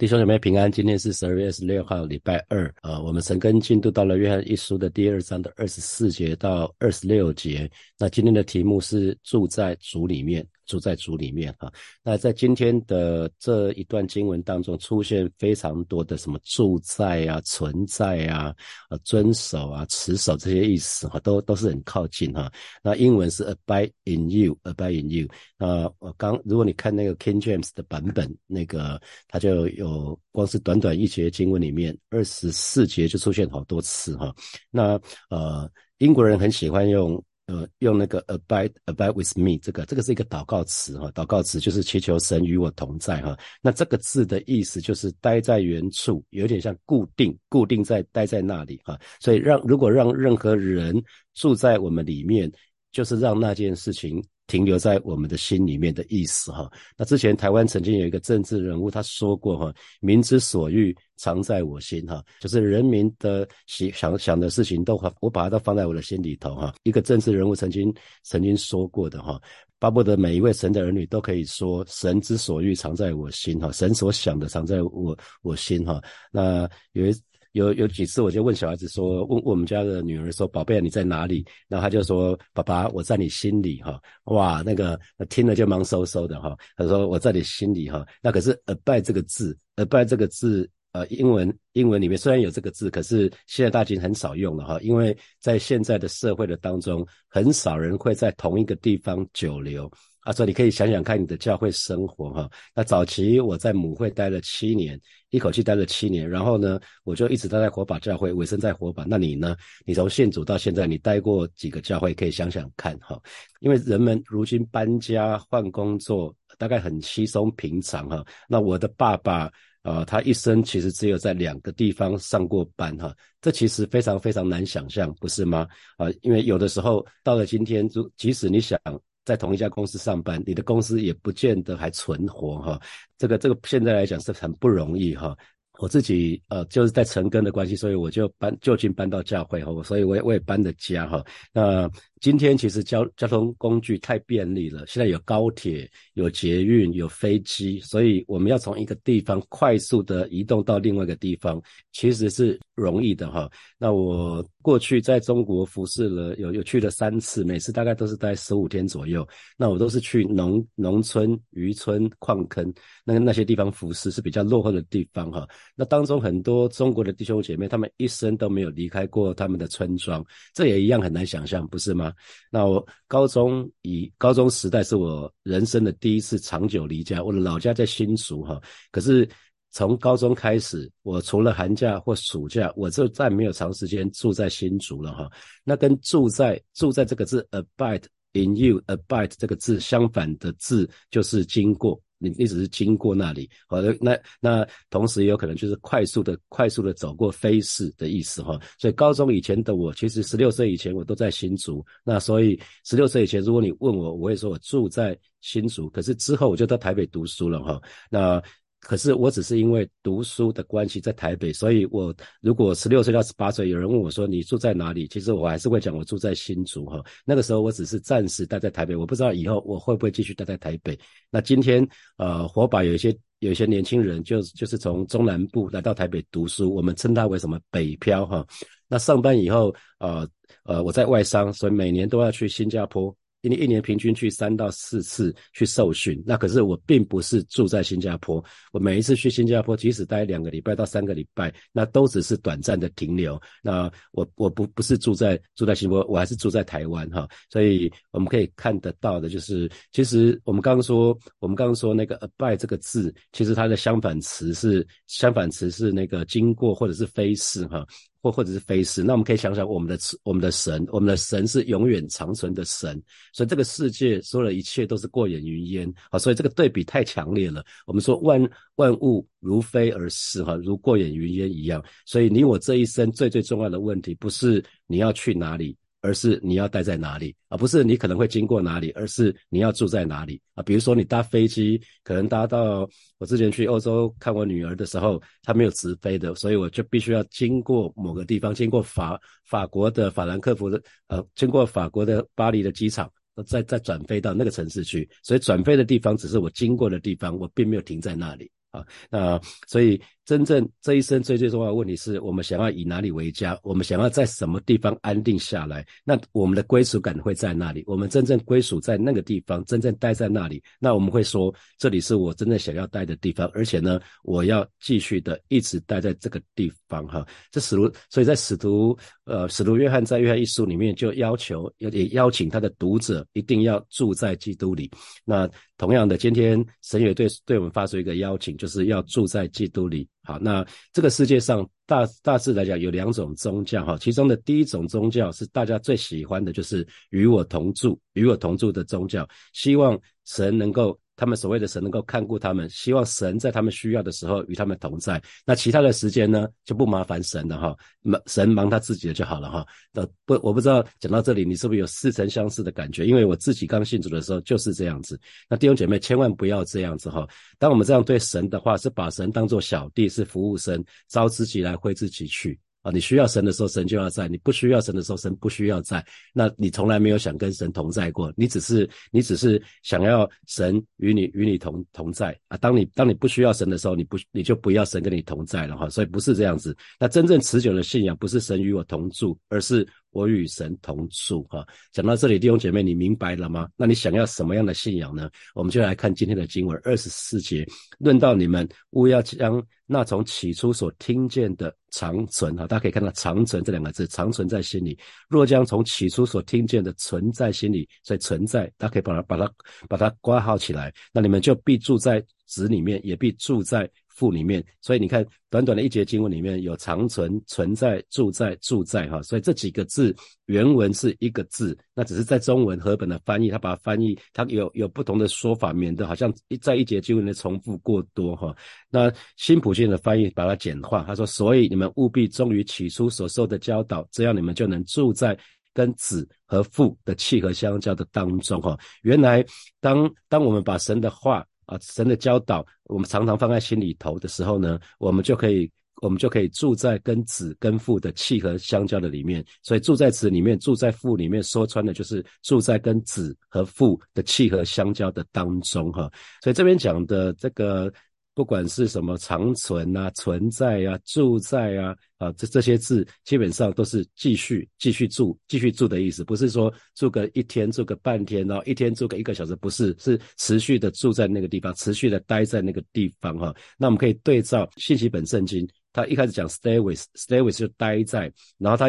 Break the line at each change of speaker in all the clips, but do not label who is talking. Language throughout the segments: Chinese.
弟兄姐妹平安，今天是十二月二十六号，礼拜二。呃，我们神跟进度到了约翰一书的第二章的二十四节到二十六节。那今天的题目是住在主里面。住在主里面哈，那在今天的这一段经文当中，出现非常多的什么住在啊、存在啊、啊、遵守啊、持守这些意思哈，都都是很靠近哈。那英文是 abide in you，abide in you。那我刚如果你看那个 King James 的版本，那个它就有光是短短一节经文里面，二十四节就出现好多次哈。那呃，英国人很喜欢用。呃，用那个 abide abide with me 这个，这个是一个祷告词哈，祷告词就是祈求神与我同在哈。那这个字的意思就是待在原处，有点像固定，固定在待在那里哈。所以让如果让任何人住在我们里面，就是让那件事情。停留在我们的心里面的意思哈。那之前台湾曾经有一个政治人物他说过哈，民之所欲，常在我心哈，就是人民的想想想的事情都我把它都放在我的心里头哈。一个政治人物曾经曾经说过的哈，巴不得每一位神的儿女都可以说，神之所欲，常在我心哈，神所想的常在我我心哈。那有一。有有几次，我就问小孩子说，问我们家的女儿说：“宝贝，你在哪里？”然后他就说：“爸爸，我在你心里。”哈，哇，那个听了就忙嗖嗖的哈。他说：“我在你心里。”哈，那可是 “abide” 这个字，“abide” 这个字，呃，英文英文里面虽然有这个字，可是现在大家很少用了哈，因为在现在的社会的当中，很少人会在同一个地方久留。啊，所以你可以想想看你的教会生活哈。那早期我在母会待了七年，一口气待了七年，然后呢，我就一直待在火把教会，尾声在火把。那你呢？你从信主到现在，你待过几个教会？可以想想看哈。因为人们如今搬家换工作，大概很稀松平常哈。那我的爸爸啊，他一生其实只有在两个地方上过班哈。这其实非常非常难想象，不是吗？啊，因为有的时候到了今天，就即使你想。在同一家公司上班，你的公司也不见得还存活哈。这个这个现在来讲是很不容易哈。我自己呃就是在成根的关系，所以我就搬就近搬到教会哈，所以我也我也搬了家哈。那今天其实交交通工具太便利了，现在有高铁、有捷运、有飞机，所以我们要从一个地方快速的移动到另外一个地方，其实是容易的哈。那我过去在中国服侍了，有有去了三次，每次大概都是待十五天左右。那我都是去农农村、渔村、矿坑，那那些地方服侍是比较落后的地方哈。那当中很多中国的弟兄姐妹，他们一生都没有离开过他们的村庄，这也一样很难想象，不是吗？那我高中以高中时代是我人生的第一次长久离家，我的老家在新竹哈。可是从高中开始，我除了寒假或暑假，我就再没有长时间住在新竹了哈。那跟住在住在这个字 abide in you abide 这个字相反的字就是经过。你你只是经过那里，好的，那那同时也有可能就是快速的快速的走过飞逝的意思哈。所以高中以前的我，其实十六岁以前我都在新竹，那所以十六岁以前，如果你问我，我会说我住在新竹，可是之后我就到台北读书了哈。那可是我只是因为读书的关系在台北，所以我如果十六岁到十八岁，有人问我说你住在哪里，其实我还是会讲我住在新竹哈。那个时候我只是暂时待在台北，我不知道以后我会不会继续待在台北。那今天呃，火把有一些有一些年轻人就就是从中南部来到台北读书，我们称他为什么北漂哈。那上班以后呃呃我在外商，所以每年都要去新加坡。因为一年平均去三到四次去受训，那可是我并不是住在新加坡。我每一次去新加坡，即使待两个礼拜到三个礼拜，那都只是短暂的停留。那我我不不是住在住在新加坡，我还是住在台湾哈。所以我们可以看得到的就是，其实我们刚刚说，我们刚刚说那个 abide 这个字，其实它的相反词是相反词是那个经过或者是飞逝哈。或或者是非是，那我们可以想想我们的我们的神，我们的神是永远长存的神，所以这个世界所有的一切都是过眼云烟啊，所以这个对比太强烈了。我们说万万物如飞而逝哈，如过眼云烟一样，所以你我这一生最最重要的问题不是你要去哪里。而是你要待在哪里而不是你可能会经过哪里，而是你要住在哪里啊？比如说你搭飞机，可能搭到我之前去欧洲看我女儿的时候，她没有直飞的，所以我就必须要经过某个地方，经过法法国的法兰克福的，呃，经过法国的巴黎的机场，再再转飞到那个城市去。所以转飞的地方只是我经过的地方，我并没有停在那里。啊。那所以真正这一生最最重要的问题是我们想要以哪里为家？我们想要在什么地方安定下来？那我们的归属感会在那里？我们真正归属在那个地方，真正待在那里？那我们会说，这里是我真正想要待的地方，而且呢，我要继续的一直待在这个地方哈。这使徒，所以在使徒呃使徒约翰在约翰一书里面就要求，也邀请他的读者一定要住在基督里。那同样的，今天神也对对我们发出一个邀请，就是要住在基督里。好，那这个世界上大大致来讲有两种宗教哈，其中的第一种宗教是大家最喜欢的，就是与我同住、与我同住的宗教，希望神能够。他们所谓的神能够看顾他们，希望神在他们需要的时候与他们同在。那其他的时间呢，就不麻烦神了哈，忙神忙他自己的就好了哈。呃，不，我不知道讲到这里，你是不是有似曾相识的感觉？因为我自己刚信主的时候就是这样子。那弟兄姐妹千万不要这样子哈。当我们这样对神的话，是把神当作小弟，是服务生，招之即来，挥之即去。啊，你需要神的时候，神就要在；你不需要神的时候，神不需要在。那你从来没有想跟神同在过，你只是你只是想要神与你与你同同在啊。当你当你不需要神的时候，你不你就不要神跟你同在了哈。所以不是这样子。那真正持久的信仰，不是神与我同住，而是。我与神同住，哈，讲到这里，弟兄姐妹，你明白了吗？那你想要什么样的信仰呢？我们就来看今天的经文二十四节，论到你们勿要将那从起初所听见的长存，哈，大家可以看到长存这两个字，长存在心里。若将从起初所听见的存在心里，所以存在，大家可以把它把它把它挂号起来，那你们就必住在子里面，也必住在。父里面，所以你看，短短的一节经文里面有长存、存在、住在、住在，哈，所以这几个字原文是一个字，那只是在中文和本的翻译，他把它翻译，它有有不同的说法，免得好像一在一节经文的重复过多，哈。那新普信的翻译把它简化，他说：所以你们务必忠于起初所受的教导，这样你们就能住在跟子和父的契合相交的当中，哈。原来当当我们把神的话。啊，神的教导，我们常常放在心里头的时候呢，我们就可以，我们就可以住在跟子跟父的契合相交的里面。所以住在子里面，住在父里面，说穿的就是住在跟子和父的契合相交的当中哈。所以这边讲的这个。不管是什么长存啊、存在啊、住在啊，啊，这这些字基本上都是继续、继续住、继续住的意思，不是说住个一天、住个半天，然后一天住个一个小时，不是，是持续的住在那个地方，持续的待在那个地方哈。那我们可以对照信息本圣经，他一开始讲 stay with，stay with 就待在，然后他，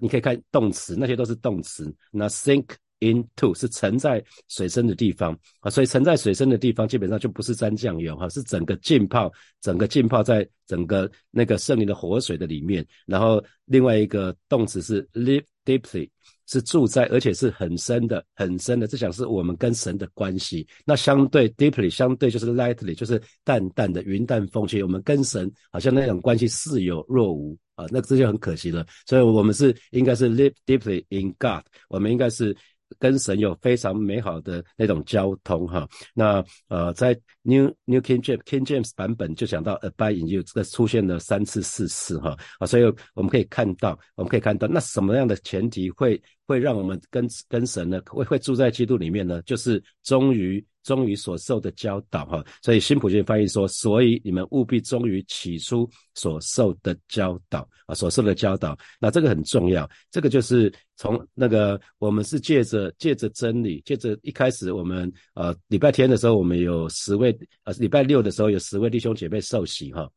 你可以看动词，那些都是动词，那 think。Into 是沉在水深的地方啊，所以沉在水深的地方基本上就不是沾酱油哈，是整个浸泡，整个浸泡在整个那个圣灵的活水的里面。然后另外一个动词是 live deeply，是住在，而且是很深的、很深的。这讲是我们跟神的关系。那相对 deeply，相对就是 lightly，就是淡淡的、云淡风轻。我们跟神好像那种关系似有若无啊，那这就很可惜了。所以我们是应该是 live deeply in God，我们应该是。跟神有非常美好的那种交通哈，那呃在 New New King James King James 版本就讲到 Abide in you 这个出现了三次四次哈啊，所以我们可以看到我们可以看到那什么样的前提会会让我们跟跟神呢会会住在基督里面呢？就是忠于。忠于所受的教导，哈，所以新普金翻译说，所以你们务必忠于起初所受的教导啊，所受的教导，那这个很重要，这个就是从那个我们是借着借着真理，借着一开始我们呃礼拜天的时候，我们有十位呃礼拜六的时候有十位弟兄姐妹受洗哈，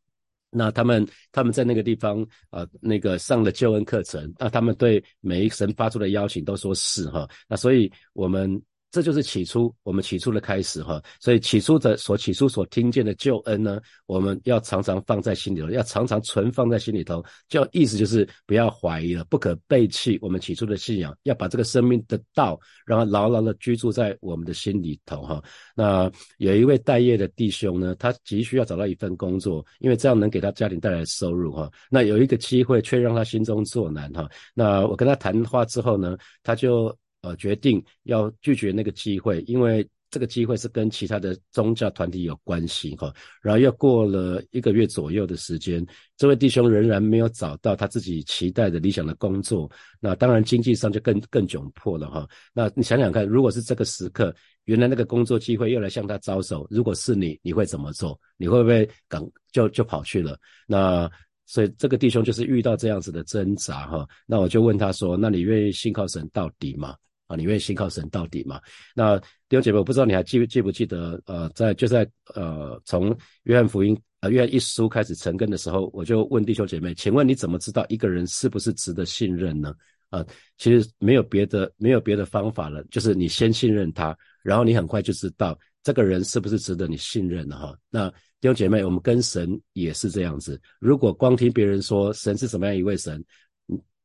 那他们他们在那个地方呃那个上了救恩课程，那他们对每一神发出的邀请都说是哈，那所以我们。这就是起初我们起初的开始哈，所以起初的所起初所听见的救恩呢，我们要常常放在心里头，要常常存放在心里头。就意思就是不要怀疑了，不可背弃我们起初的信仰，要把这个生命的道，让它牢牢的居住在我们的心里头哈。那有一位待业的弟兄呢，他急需要找到一份工作，因为这样能给他家庭带来收入哈。那有一个机会却让他心中作难哈。那我跟他谈话之后呢，他就。呃，决定要拒绝那个机会，因为这个机会是跟其他的宗教团体有关系哈。然后又过了一个月左右的时间，这位弟兄仍然没有找到他自己期待的理想的工作，那当然经济上就更更窘迫了哈。那你想想看，如果是这个时刻，原来那个工作机会又来向他招手，如果是你，你会怎么做？你会不会赶就就跑去了？那所以这个弟兄就是遇到这样子的挣扎哈，那我就问他说：那你愿意信靠神到底吗？啊，你愿意信靠神到底吗？那弟兄姐妹，我不知道你还记记不记得，呃，在就在呃从约翰福音呃约翰一书开始成根的时候，我就问弟兄姐妹，请问你怎么知道一个人是不是值得信任呢？啊，其实没有别的没有别的方法了，就是你先信任他，然后你很快就知道这个人是不是值得你信任了哈。那弟兄姐妹，我们跟神也是这样子，如果光听别人说神是什么样一位神。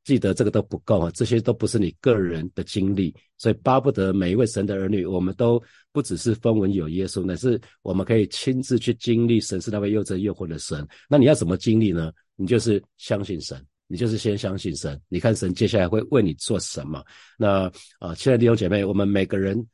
记得这个都不够啊，这些都不是你个人的经历，所以巴不得每一位神的儿女，我们都不只是风闻有耶稣，乃是我们可以亲自去经历神是那位又真又活的神。那你要怎么经历呢？你就是相信神，你就是先相信神，你看神接下来会为你做什么。那啊，亲爱的弟兄姐妹，我们每个人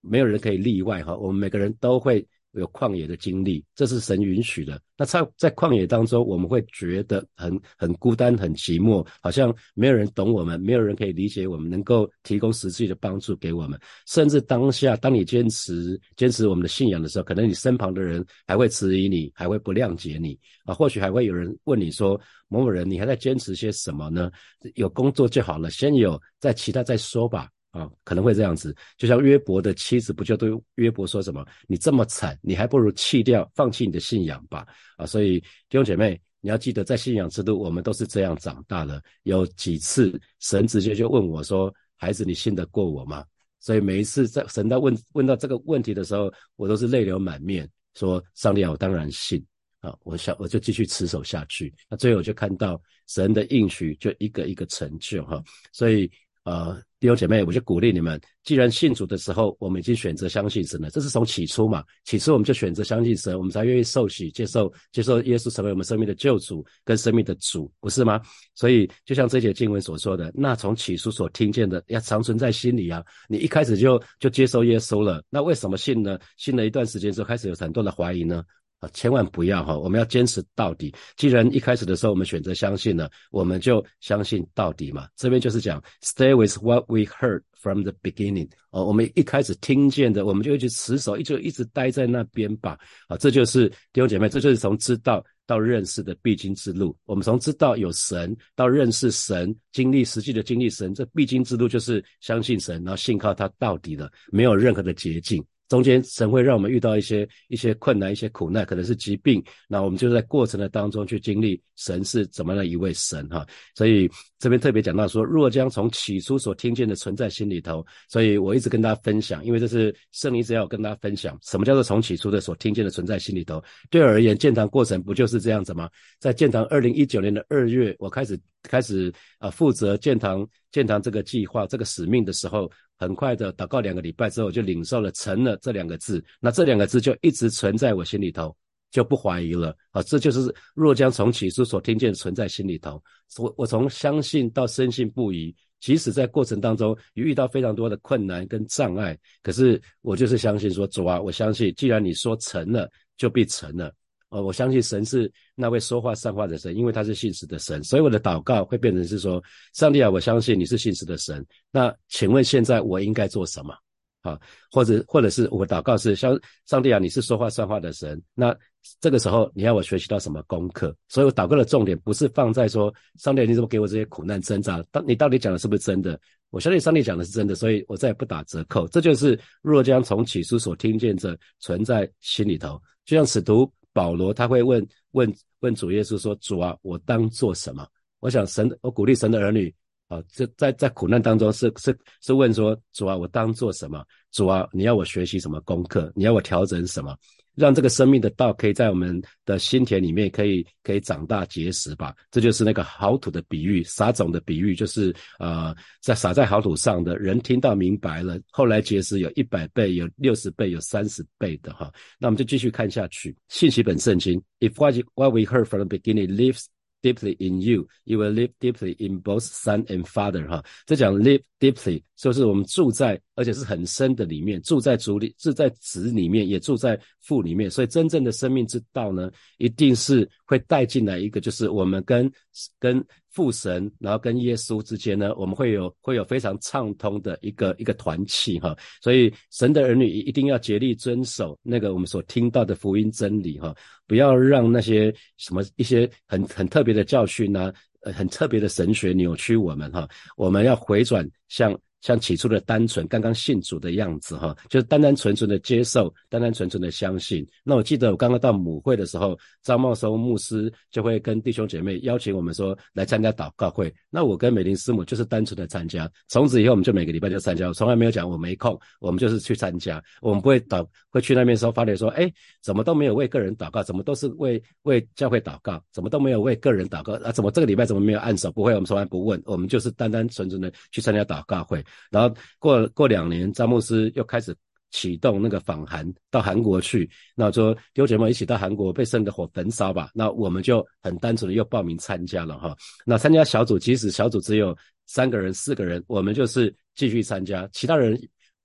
没有人可以例外哈，我们每个人都会。有旷野的经历，这是神允许的。那在在旷野当中，我们会觉得很很孤单、很寂寞，好像没有人懂我们，没有人可以理解我们，能够提供实际的帮助给我们。甚至当下，当你坚持坚持我们的信仰的时候，可能你身旁的人还会质疑你，还会不谅解你啊。或许还会有人问你说：“某某人，你还在坚持些什么呢？有工作就好了，先有，再其他再说吧。”啊，可能会这样子，就像约伯的妻子，不就对约伯说什么？你这么惨，你还不如弃掉，放弃你的信仰吧。啊，所以弟兄姐妹，你要记得，在信仰之路，我们都是这样长大的。有几次，神直接就问我说：“孩子，你信得过我吗？”所以每一次在神在问问到这个问题的时候，我都是泪流满面，说：“上帝啊，我当然信啊，我想我就继续持守下去。”那最后我就看到神的应许就一个一个成就哈，所以。呃，弟兄姐妹，我就鼓励你们，既然信主的时候，我们已经选择相信神了，这是从起初嘛，起初我们就选择相信神，我们才愿意受洗，接受接受耶稣成为我们生命的救主跟生命的主，不是吗？所以就像这节经文所说的，那从起初所听见的，要长存在心里啊。你一开始就就接受耶稣了，那为什么信呢？信了一段时间之后，开始有很多的怀疑呢？啊，千万不要哈！我们要坚持到底。既然一开始的时候我们选择相信了，我们就相信到底嘛。这边就是讲，stay with what we heard from the beginning。哦，我们一开始听见的，我们就一直持守，一直一直待在那边吧。啊，这就是弟兄姐妹，这就是从知道到认识的必经之路。我们从知道有神到认识神，经历实际的经历神，这必经之路就是相信神，然后信靠他到底的，没有任何的捷径。中间神会让我们遇到一些一些困难、一些苦难，可能是疾病。那我们就在过程的当中去经历神是怎么样的一位神哈。所以这边特别讲到说，若将从起初所听见的存在心里头。所以我一直跟大家分享，因为这是圣灵只要跟大家分享，什么叫做从起初的所听见的存在心里头？对我而言，建堂过程不就是这样子吗？在建堂二零一九年的二月，我开始开始啊负责建堂建堂这个计划、这个使命的时候。很快的祷告两个礼拜之后，就领受了“成了”这两个字。那这两个字就一直存在我心里头，就不怀疑了。啊，这就是若将从起初所听见存在心里头。我我从相信到深信不疑，即使在过程当中遇到非常多的困难跟障碍，可是我就是相信说主啊，我相信既然你说成了，就必成了。哦，我相信神是那位说话算话的神，因为他是信实的神，所以我的祷告会变成是说：上帝啊，我相信你是信实的神。那请问现在我应该做什么？啊，或者或者是我祷告是：像上帝啊，你是说话算话的神。那这个时候你要我学习到什么功课？所以我祷告的重点不是放在说：上帝你怎么给我这些苦难挣扎？当你到底讲的是不是真的？我相信上帝讲的是真的，所以我再也不打折扣。这就是若将从起初所听见者存在心里头，就像使徒。保罗他会问问问主耶稣说：“主啊，我当做什么？”我想神，我鼓励神的儿女啊，这在在苦难当中是是是问说：“主啊，我当做什么？主啊，你要我学习什么功课？你要我调整什么？”让这个生命的道可以在我们的心田里面可以可以长大结实吧，这就是那个好土的比喻，撒种的比喻，就是呃在撒在好土上的人听到明白了，后来结实有一百倍、有六十倍、有三十倍的哈。那我们就继续看下去，信息本圣经，If what what we heard from the beginning lives deeply in you, you will live deeply in both son and father 哈。这讲 live deeply 就是我们住在，而且是很深的里面，住在主里，住在子里面，也住在父里面。所以真正的生命之道呢，一定是会带进来一个，就是我们跟跟父神，然后跟耶稣之间呢，我们会有会有非常畅通的一个一个团契哈。所以神的儿女一定要竭力遵守那个我们所听到的福音真理哈，不要让那些什么一些很很特别的教训呢，呃，很特别的神学扭曲我们哈。我们要回转向。像起初的单纯，刚刚信主的样子哈，就是单单纯纯的接受，单单纯纯的相信。那我记得我刚刚到母会的时候，张茂松牧师就会跟弟兄姐妹邀请我们说来参加祷告会。那我跟美玲师母就是单纯的参加，从此以后我们就每个礼拜就参加，从来没有讲我没空，我们就是去参加。我们不会祷，会去那边时候发点说，哎，怎么都没有为个人祷告，怎么都是为为教会祷告，怎么都没有为个人祷告啊？怎么这个礼拜怎么没有按手？不会，我们从来不问，我们就是单单纯纯的去参加祷告会。然后过过两年，詹姆斯又开始启动那个访韩到韩国去。那说丢姐妹一起到韩国被圣的火焚烧吧。那我们就很单纯的又报名参加了哈。那参加小组，即使小组只有三个人、四个人，我们就是继续参加。其他人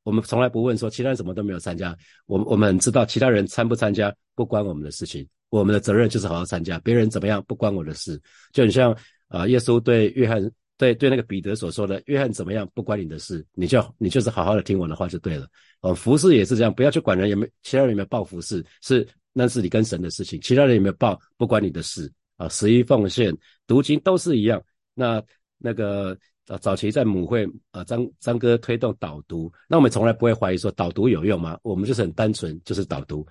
我们从来不问说其他人怎么都没有参加。我我们知道其他人参不参加不关我们的事情，我们的责任就是好好参加。别人怎么样不关我的事。就很像啊，耶稣对约翰。对对，那个彼得所说的，约翰怎么样不关你的事，你就你就是好好的听我的话就对了。哦，服侍也是这样，不要去管人有没有其他人有没有报服侍，是那是你跟神的事情，其他人有没有报不关你的事啊。十一奉献、读经都是一样。那那个早早期在母会啊，张张哥推动导读，那我们从来不会怀疑说导读有用吗？我们就是很单纯，就是导读。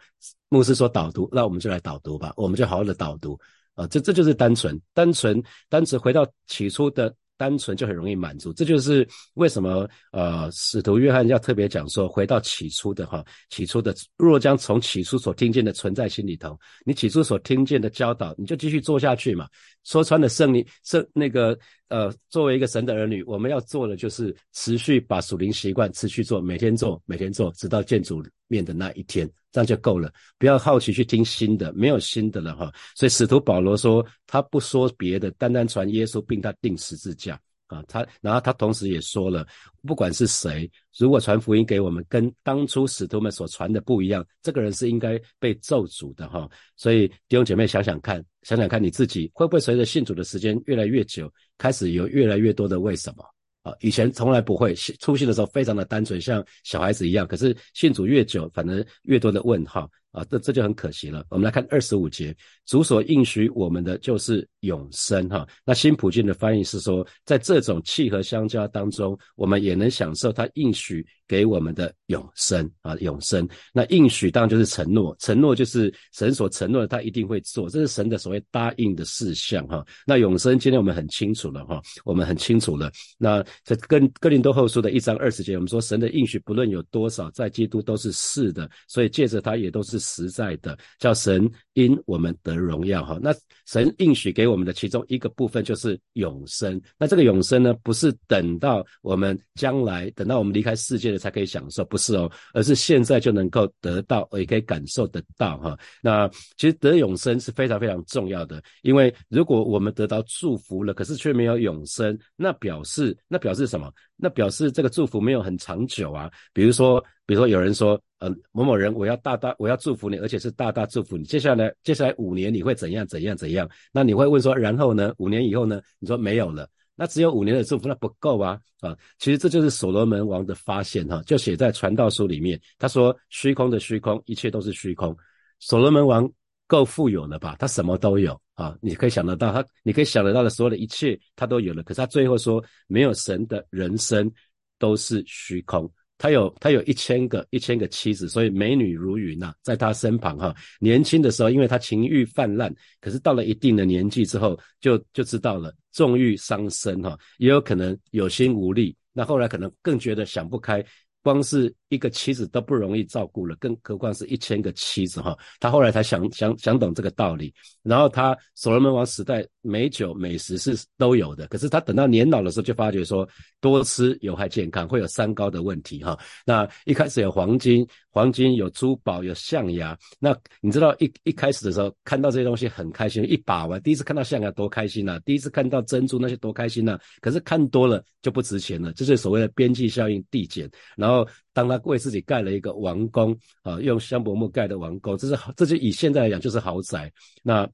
牧师说导读，那我们就来导读吧，我们就好好的导读啊。这这就是单纯，单纯，单纯回到起初的。单纯就很容易满足，这就是为什么呃，使徒约翰要特别讲说，回到起初的哈，起初的若将从起初所听见的存在心里头，你起初所听见的教导，你就继续做下去嘛。说穿了，圣灵圣那个呃，作为一个神的儿女，我们要做的就是持续把属灵习惯持续做，每天做，每天做，直到见主面的那一天。这样就够了，不要好奇去听新的，没有新的了哈。所以使徒保罗说，他不说别的，单单传耶稣，并他定十字架啊。他然后他同时也说了，不管是谁，如果传福音给我们，跟当初使徒们所传的不一样，这个人是应该被咒诅的哈。所以弟兄姐妹想想看，想想看你自己会不会随着信主的时间越来越久，开始有越来越多的为什么？啊，以前从来不会出信的时候非常的单纯，像小孩子一样。可是信主越久，反而越多的问号。啊，这这就很可惜了。我们来看二十五节，主所应许我们的就是永生哈。那新普京的翻译是说，在这种契合相交当中，我们也能享受他应许给我们的永生啊，永生。那应许当然就是承诺，承诺就是神所承诺的，他一定会做，这是神的所谓答应的事项哈。那永生今天我们很清楚了哈，我们很清楚了。那在跟哥林多后书的一章二十节，我们说神的应许不论有多少，在基督都是是的，所以借着他也都是。实在的，叫神因我们得荣耀哈。那神应许给我们的其中一个部分就是永生。那这个永生呢，不是等到我们将来，等到我们离开世界了才可以享受，不是哦，而是现在就能够得到，也可以感受得到哈。那其实得永生是非常非常重要的，因为如果我们得到祝福了，可是却没有永生，那表示那表示什么？那表示这个祝福没有很长久啊。比如说，比如说有人说，呃，某某人，我要大大，我要祝福你，而且是大大祝福你。接下来，接下来五年你会怎样怎样怎样？那你会问说，然后呢？五年以后呢？你说没有了，那只有五年的祝福，那不够啊啊！其实这就是所罗门王的发现哈，就写在传道书里面。他说，虚空的虚空，一切都是虚空。所罗门王。够富有了吧？他什么都有啊！你可以想得到，他你可以想得到的所有的一切，他都有了。可是他最后说，没有神的人生都是虚空。他有他有一千个一千个妻子，所以美女如云呐，在他身旁哈。年轻的时候，因为他情欲泛滥，可是到了一定的年纪之后，就就知道了纵欲伤身哈，也有可能有心无力。那后来可能更觉得想不开。光是一个妻子都不容易照顾了，更何况是一千个妻子哈。他后来才想想想懂这个道理。然后他所罗门王时代美酒美食是都有的，可是他等到年老的时候就发觉说多吃有害健康，会有三高的问题哈。那一开始有黄金黄金，有珠宝，有象牙。那你知道一一开始的时候看到这些东西很开心，一把玩，第一次看到象牙多开心呐，第一次看到珍珠那些多开心呐。可是看多了就不值钱了，这是所谓的边际效应递减。然后当他为自己盖了一个王宫啊，用香柏木盖的王宫，这是这就以现在来讲就是豪宅。那。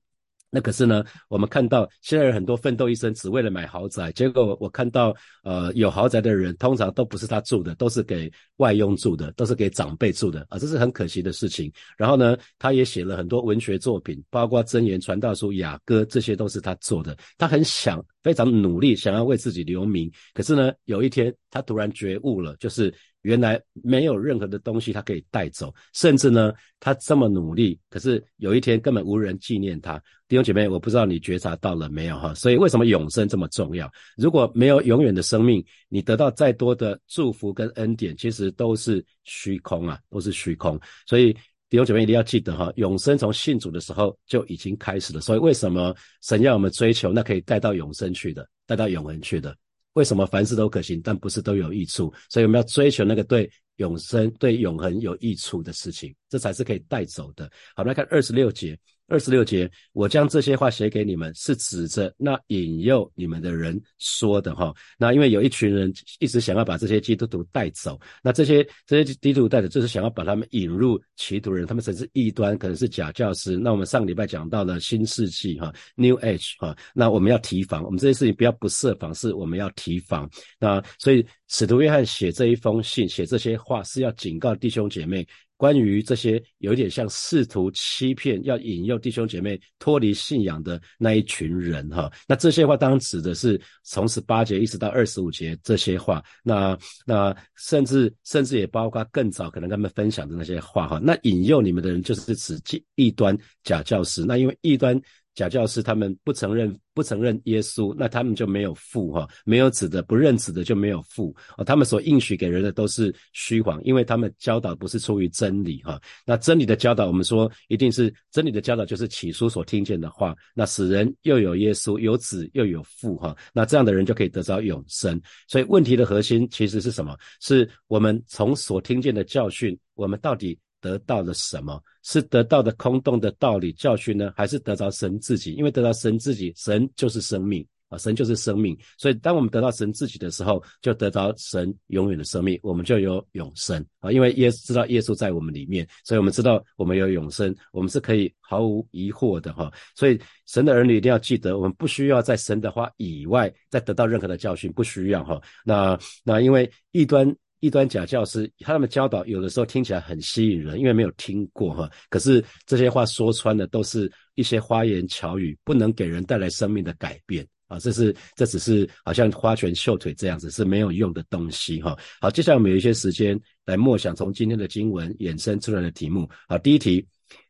那可是呢，我们看到现在有很多奋斗一生只为了买豪宅，结果我看到呃有豪宅的人通常都不是他住的，都是给外佣住的，都是给长辈住的啊，这是很可惜的事情。然后呢，他也写了很多文学作品，包括真言传道书、雅歌，这些都是他做的。他很想非常努力，想要为自己留名。可是呢，有一天他突然觉悟了，就是。原来没有任何的东西他可以带走，甚至呢，他这么努力，可是有一天根本无人纪念他。弟兄姐妹，我不知道你觉察到了没有哈？所以为什么永生这么重要？如果没有永远的生命，你得到再多的祝福跟恩典，其实都是虚空啊，都是虚空。所以弟兄姐妹一定要记得哈，永生从信主的时候就已经开始了。所以为什么神要我们追求那可以带到永生去的，带到永恒去的？为什么凡事都可行，但不是都有益处？所以我们要追求那个对永生、对永恒有益处的事情，这才是可以带走的。好，来看二十六节。二十六节，我将这些话写给你们，是指着那引诱你们的人说的哈。那因为有一群人一直想要把这些基督徒带走，那这些这些基督徒带走，就是想要把他们引入歧途人，他们甚至异端，可能是假教师。那我们上礼拜讲到了新世纪哈，New Age 哈，那我们要提防，我们这些事情不要不设防，是我们要提防。那所以使徒约翰写这一封信，写这些话是要警告弟兄姐妹。关于这些有点像试图欺骗、要引诱弟兄姐妹脱离信仰的那一群人，哈，那这些话当然指的是从十八节一直到二十五节这些话，那那甚至甚至也包括更早可能他们分享的那些话，哈，那引诱你们的人就是指异端假教师，那因为异端。假教师他们不承认不承认耶稣，那他们就没有父哈，没有子的不认子的就没有父啊。他们所应许给人的都是虚谎，因为他们教导不是出于真理哈。那真理的教导，我们说一定是真理的教导，就是起初所听见的话。那使人又有耶稣，有子又有父哈。那这样的人就可以得到永生。所以问题的核心其实是什么？是我们从所听见的教训，我们到底？得到了什么？是得到的空洞的道理教训呢，还是得到神自己？因为得到神自己，神就是生命啊，神就是生命。所以，当我们得到神自己的时候，就得到神永远的生命，我们就有永生啊。因为耶知道耶稣在我们里面，所以我们知道我们有永生，我们是可以毫无疑惑的哈。所以，神的儿女一定要记得，我们不需要在神的话以外再得到任何的教训，不需要哈。那那因为异端。一端假教师，他们教导有的时候听起来很吸引人，因为没有听过哈。可是这些话说穿的都是一些花言巧语，不能给人带来生命的改变啊。这是这只是好像花拳绣腿这样子，是没有用的东西哈。好，接下来我们有一些时间来默想从今天的经文衍生出来的题目。好，第一题。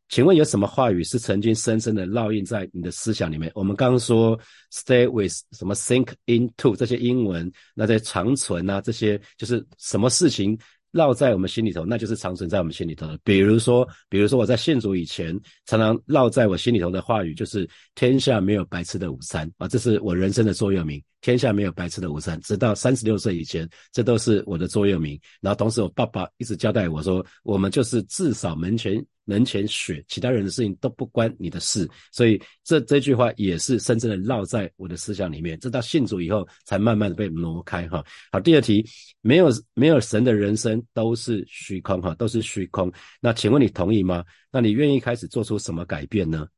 请问有什么话语是曾经深深的烙印在你的思想里面？我们刚刚说 stay with 什么 think into 这些英文，那在长存啊，这些就是什么事情烙在我们心里头，那就是长存在我们心里头的。比如说，比如说我在信主以前，常常烙在我心里头的话语就是天下没有白吃的午餐啊，这是我人生的座右铭。天下没有白吃的午餐，直到三十六岁以前，这都是我的座右铭。然后同时，我爸爸一直交代我说，我们就是至少门前人前雪，其他人的事情都不关你的事。所以这这句话也是深深的烙在我的思想里面。直到信主以后，才慢慢的被挪开哈。好，第二题，没有没有神的人生都是虚空哈，都是虚空。那请问你同意吗？那你愿意开始做出什么改变呢？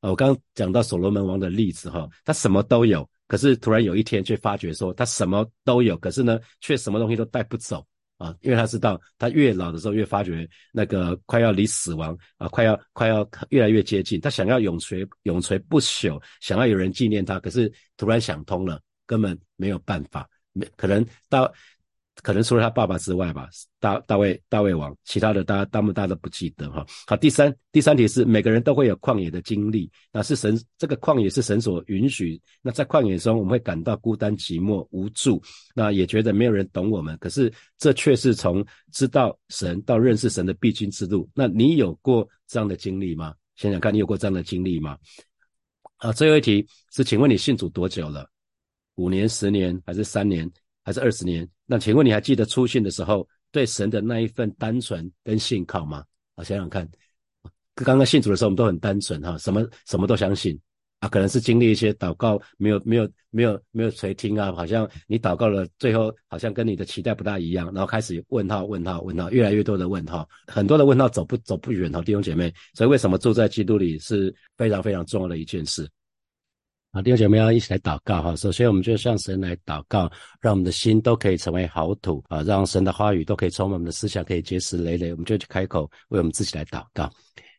啊，我刚刚讲到所罗门王的例子哈，他什么都有。可是突然有一天，却发觉说他什么都有，可是呢，却什么东西都带不走啊！因为他知道，他越老的时候越发觉那个快要离死亡啊，快要快要越来越接近。他想要永垂永垂不朽，想要有人纪念他，可是突然想通了，根本没有办法，没可能到。可能除了他爸爸之外吧，大大卫大卫王，其他的大家大部大家都不记得哈。好，第三第三题是每个人都会有旷野的经历，那是神这个旷野是神所允许。那在旷野中，我们会感到孤单寂寞无助，那也觉得没有人懂我们。可是这却是从知道神到认识神的必经之路。那你有过这样的经历吗？想想看你有过这样的经历吗？好，最后一题是，请问你信主多久了？五年、十年还是三年？还是二十年？那请问你还记得出信的时候对神的那一份单纯跟信靠吗？啊，想想看，刚刚信主的时候，我们都很单纯哈，什么什么都相信啊，可能是经历一些祷告没有没有没有没有垂听啊，好像你祷告了，最后好像跟你的期待不大一样，然后开始问号问号问号，越来越多的问号，很多的问号走不走不远哈，弟兄姐妹，所以为什么住在基督里是非常非常重要的一件事？啊，弟兄姐妹要一起来祷告哈。首先，我们就向神来祷告，让我们的心都可以成为好土啊，让神的话语都可以充满我们的思想，可以结实累累。我们就去开口为我们自己来祷告。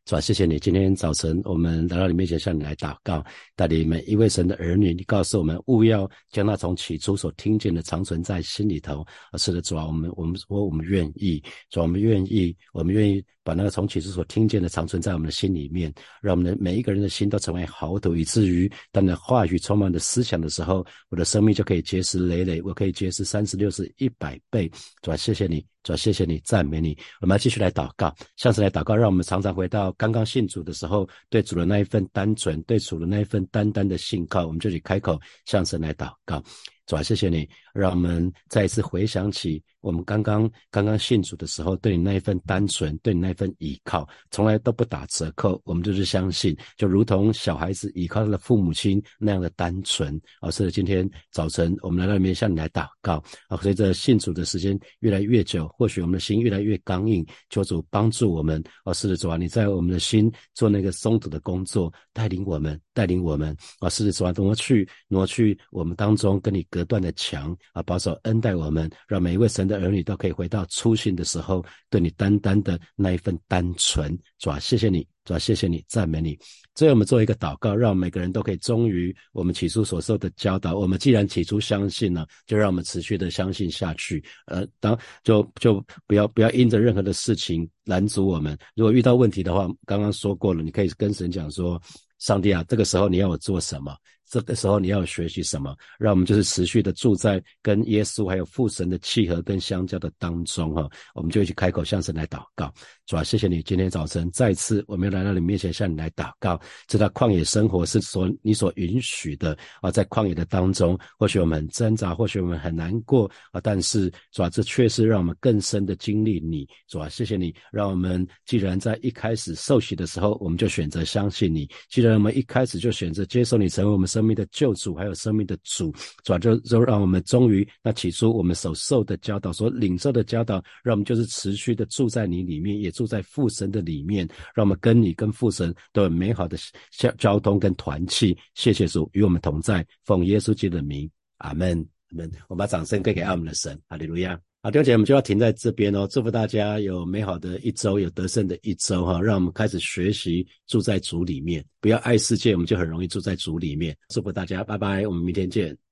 是吧？谢谢你，今天早晨我们来到你面前，向你来祷告，带领每一位神的儿女。你告诉我们，勿要将那从起初所听见的长存在心里头。是的，主啊，我们我们说我们愿意，主啊，我们愿意，我们愿意把那个从起初所听见的长存在我们的心里面，让我们的每一个人的心都成为豪土，以至于当的话语充满的思想的时候，我的生命就可以结实累累，我可以结实三十六十一百倍。主啊，谢谢你。主啊，谢谢你，赞美你。我们要继续来祷告，向神来祷告，让我们常常回到刚刚信主的时候，对主的那一份单纯，对主的那一份单单的信靠。我们就去开口向神来祷告。主啊，谢谢你，让我们再一次回想起我们刚刚刚刚信主的时候，对你那一份单纯，对你那一份依靠，从来都不打折扣。我们就是相信，就如同小孩子依靠他的父母亲那样的单纯。啊，是今天早晨我们来到里面向你来祷告。啊，随着信主的时间越来越久，或许我们的心越来越刚硬，求主帮助我们。啊，是的，主啊，你在我们的心做那个松土的工作，带领我们，带领我们。啊，是的，主啊，挪去挪去我们当中跟你隔。隔断的墙啊，保守恩待我们，让每一位神的儿女都可以回到初心的时候，对你单单的那一份单纯。主啊，谢谢你，主啊，谢谢你，赞美你。最后我们做一个祷告，让每个人都可以忠于我们起初所受的教导。我们既然起初相信了，就让我们持续的相信下去。呃，当就就不要不要因着任何的事情拦阻我们。如果遇到问题的话，刚刚说过了，你可以跟神讲说：上帝啊，这个时候你要我做什么？这个时候你要学习什么？让我们就是持续的住在跟耶稣还有父神的契合跟相交的当中哈，我们就一起开口向神来祷告。主啊，谢谢你今天早晨再次我们要来到你面前向你来祷告。知道旷野生活是所你所允许的啊，在旷野的当中，或许我们挣扎，或许我们很难过啊，但是主啊，这确实让我们更深的经历你。主啊，谢谢你，让我们既然在一开始受洗的时候，我们就选择相信你；既然我们一开始就选择接受你成为我们生命的救主，还有生命的主，主啊，就就让我们终于那起初我们所受的教导，所领受的教导，让我们就是持续的住在你里面，也。住在父神的里面，让我们跟你跟父神都有美好的交交通跟团契。谢谢主与我们同在，奉耶稣基督的名，阿门。阿门。我们把掌声给给阿门的神，哈利路亚。好，弟兄姐，我们就要停在这边哦。祝福大家有美好的一周，有得胜的一周哈。让我们开始学习住在主里面，不要爱世界，我们就很容易住在主里面。祝福大家，拜拜，我们明天见。